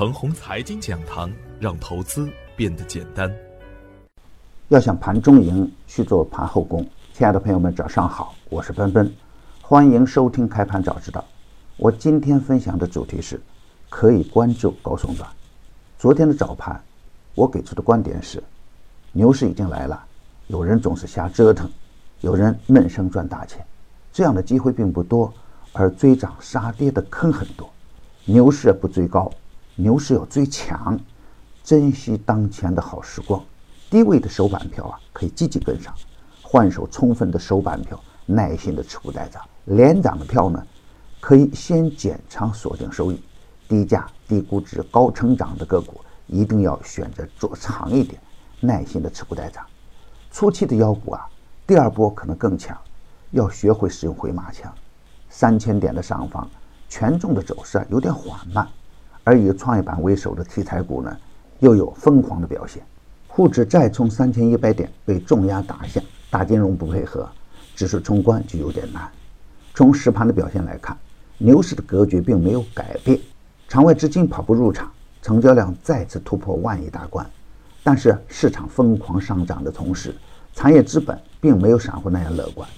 程红财经讲堂，让投资变得简单。要想盘中赢，去做盘后功。亲爱的朋友们，早上好，我是奔奔，欢迎收听开盘早知道。我今天分享的主题是，可以关注高送转。昨天的早盘，我给出的观点是，牛市已经来了，有人总是瞎折腾，有人闷声赚大钱，这样的机会并不多，而追涨杀跌的坑很多。牛市不追高。牛市要追强，珍惜当前的好时光。低位的首板票啊，可以积极跟上；换手充分的首板票，耐心的持股待涨。连涨的票呢，可以先减仓锁定收益。低价、低估值、高成长的个股，一定要选择做长一点，耐心的持股待涨。初期的妖股啊，第二波可能更强，要学会使用回马枪。三千点的上方，权重的走势啊有点缓慢。而以创业板为首的题材股呢，又有疯狂的表现，沪指再冲三千一百点被重压打下，大金融不配合，指数冲关就有点难。从实盘的表现来看，牛市的格局并没有改变，场外资金跑步入场，成交量再次突破万亿大关。但是市场疯狂上涨的同时，产业资本并没有散户那样乐观，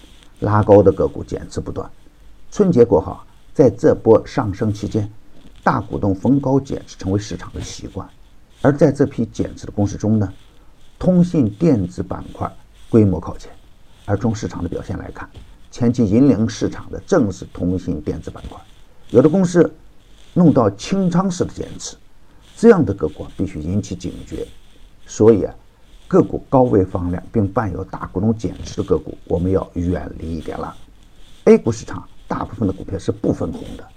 拉高的个股减持不断。春节过后，在这波上升期间。大股东逢高减持成为市场的习惯，而在这批减持的公司中呢，通信电子板块规模靠前。而从市场的表现来看，前期引领市场的正是通信电子板块。有的公司弄到清仓式的减持，这样的个股必须引起警觉。所以啊，个股高位放量并伴有大股东减持的个股，我们要远离一点了。A 股市场大部分的股票是不分红的。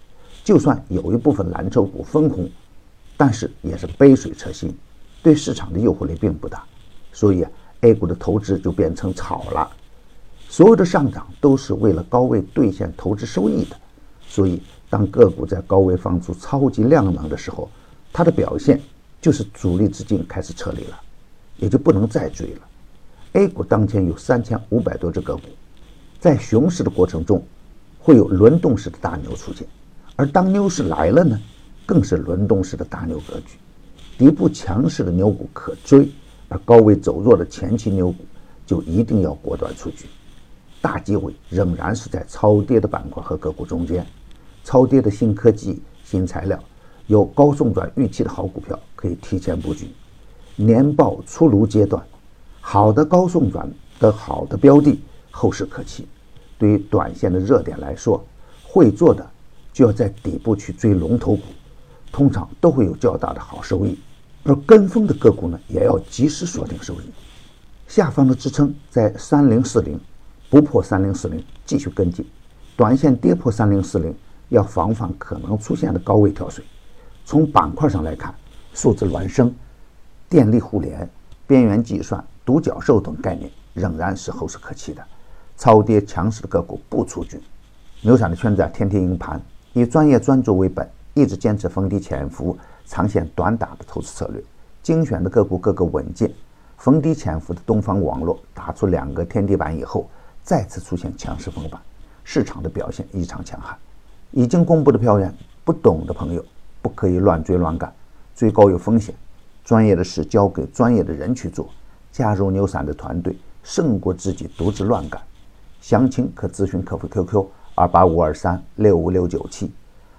就算有一部分蓝筹股分红，但是也是杯水车薪，对市场的诱惑力并不大，所以 A 股的投资就变成炒了。所有的上涨都是为了高位兑现投资收益的，所以当个股在高位放出超级量能的时候，它的表现就是主力资金开始撤离了，也就不能再追了。A 股当前有三千五百多只个股，在熊市的过程中，会有轮动式的大牛出现。而当牛市来了呢，更是轮动式的大牛格局，底部强势的牛股可追，而高位走弱的前期牛股就一定要果断出局。大机会仍然是在超跌的板块和个股中间，超跌的新科技、新材料，有高送转预期的好股票可以提前布局。年报出炉阶段，好的高送转的好的标的后市可期。对于短线的热点来说，会做的。就要在底部去追龙头股，通常都会有较大的好收益。而跟风的个股呢，也要及时锁定收益。下方的支撑在三零四零，不破三零四零继续跟进。短线跌破三零四零，要防范可能出现的高位跳水。从板块上来看，数字孪生、电力互联、边缘计算、独角兽等概念仍然是后市可期的。超跌强势的个股不出局。牛散的圈子啊天天赢盘。以专业专注为本，一直坚持逢低潜伏、长线短打的投资策略，精选的个股个个稳健。逢低潜伏的东方网络打出两个天地板以后，再次出现强势封板，市场的表现异常强悍。已经公布的票源，不懂的朋友不可以乱追乱赶，追高有风险。专业的事交给专业的人去做，加入牛散的团队，胜过自己独自乱干。详情可咨询客服 QQ。二八五二三六五六九七，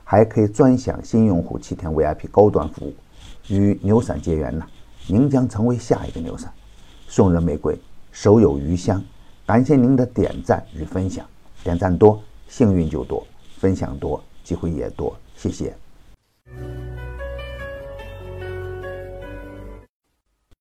还可以专享新用户七天 VIP 高端服务。与牛散结缘呢，您将成为下一个牛散。送人玫瑰，手有余香。感谢您的点赞与分享，点赞多幸运就多，分享多机会也多。谢谢。